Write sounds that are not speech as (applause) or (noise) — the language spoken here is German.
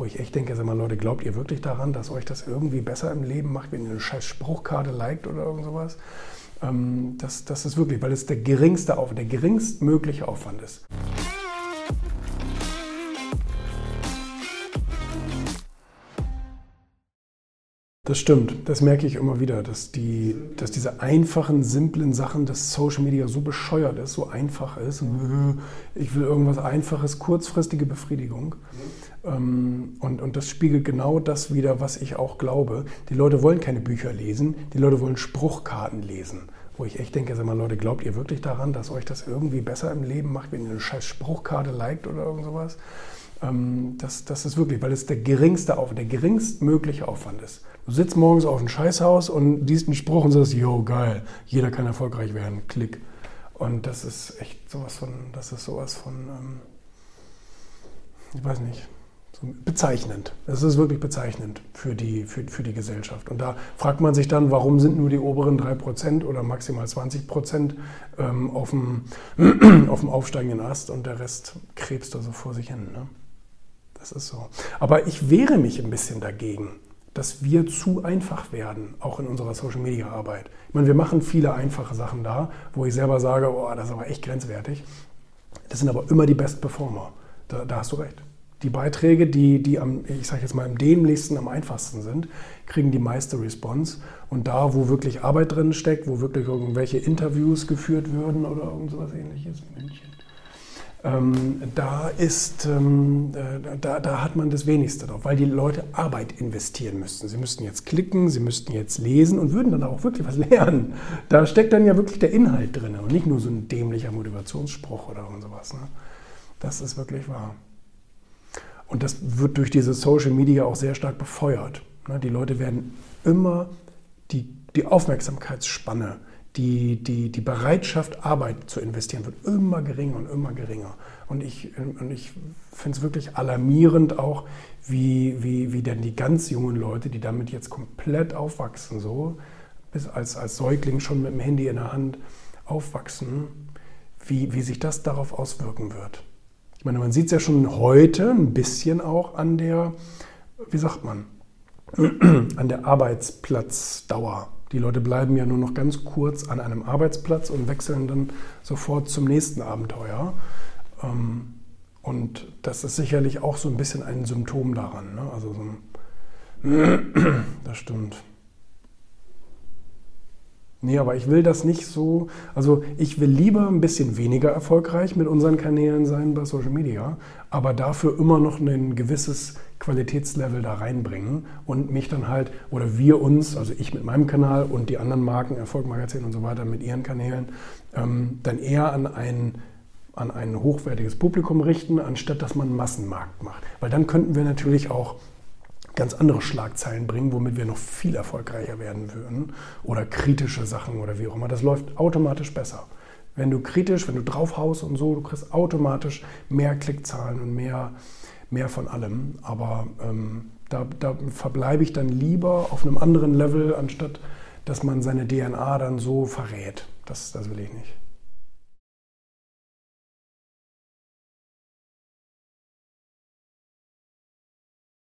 wo ich echt denke, sag mal, Leute, glaubt ihr wirklich daran, dass euch das irgendwie besser im Leben macht, wenn ihr eine scheiß Spruchkarte liked oder irgend sowas? Ähm, das, das ist wirklich, weil es der geringste Aufwand, der geringstmögliche Aufwand ist. Das stimmt, das merke ich immer wieder, dass, die, dass diese einfachen, simplen Sachen, dass Social Media so bescheuert ist, so einfach ist. Ich will irgendwas Einfaches, kurzfristige Befriedigung. Ähm, und, und das spiegelt genau das wieder, was ich auch glaube. Die Leute wollen keine Bücher lesen, die Leute wollen Spruchkarten lesen. Wo ich echt denke, sag mal, Leute, glaubt ihr wirklich daran, dass euch das irgendwie besser im Leben macht, wenn ihr eine scheiß Spruchkarte liked oder irgend sowas? Ähm, das, das ist wirklich, weil es der geringste Aufwand, der geringstmögliche Aufwand ist. Du sitzt morgens auf dem Scheißhaus und liest einen Spruch und sagst, yo, geil, jeder kann erfolgreich werden, klick. Und das ist echt sowas von, das ist sowas von, ähm, ich weiß nicht, bezeichnend. Das ist wirklich bezeichnend für die, für, für die Gesellschaft. Und da fragt man sich dann, warum sind nur die oberen 3% oder maximal 20% ähm, auf, dem, (clears throat) auf dem aufsteigenden Ast und der Rest krebst da so vor sich hin. Ne? Das ist so. Aber ich wehre mich ein bisschen dagegen dass wir zu einfach werden, auch in unserer Social-Media-Arbeit. Ich meine, wir machen viele einfache Sachen da, wo ich selber sage, oh, das ist aber echt grenzwertig. Das sind aber immer die Best Performer. Da, da hast du recht. Die Beiträge, die, die am, ich sage jetzt mal, am dämlichsten, am einfachsten sind, kriegen die meiste Response. Und da, wo wirklich Arbeit drin steckt, wo wirklich irgendwelche Interviews geführt würden oder irgend sowas ähnliches, München, ähm, da, ist, ähm, äh, da, da hat man das wenigste drauf, weil die Leute Arbeit investieren müssten. Sie müssten jetzt klicken, sie müssten jetzt lesen und würden dann auch wirklich was lernen. Da steckt dann ja wirklich der Inhalt drin und nicht nur so ein dämlicher Motivationsspruch oder sowas. Ne? Das ist wirklich wahr. Und das wird durch diese Social Media auch sehr stark befeuert. Ne? Die Leute werden immer die, die Aufmerksamkeitsspanne die, die, die Bereitschaft, Arbeit zu investieren, wird immer geringer und immer geringer. Und ich, und ich finde es wirklich alarmierend auch, wie, wie, wie denn die ganz jungen Leute, die damit jetzt komplett aufwachsen, so bis als, als Säugling schon mit dem Handy in der Hand aufwachsen, wie, wie sich das darauf auswirken wird. Ich meine, man sieht es ja schon heute ein bisschen auch an der, wie sagt man, (clears throat) an der Arbeitsplatzdauer. Die Leute bleiben ja nur noch ganz kurz an einem Arbeitsplatz und wechseln dann sofort zum nächsten Abenteuer. Ähm, und das ist sicherlich auch so ein bisschen ein Symptom daran. Ne? Also so ein (clears throat) das stimmt. Nee, aber ich will das nicht so. Also ich will lieber ein bisschen weniger erfolgreich mit unseren Kanälen sein bei Social Media, aber dafür immer noch ein gewisses Qualitätslevel da reinbringen und mich dann halt, oder wir uns, also ich mit meinem Kanal und die anderen Marken, Erfolgmagazin und so weiter mit ihren Kanälen, ähm, dann eher an ein, an ein hochwertiges Publikum richten, anstatt dass man einen Massenmarkt macht. Weil dann könnten wir natürlich auch ganz andere Schlagzeilen bringen, womit wir noch viel erfolgreicher werden würden. Oder kritische Sachen oder wie auch immer. Das läuft automatisch besser. Wenn du kritisch, wenn du draufhaust und so, du kriegst automatisch mehr Klickzahlen und mehr, mehr von allem. Aber ähm, da, da verbleibe ich dann lieber auf einem anderen Level, anstatt dass man seine DNA dann so verrät. Das, das will ich nicht.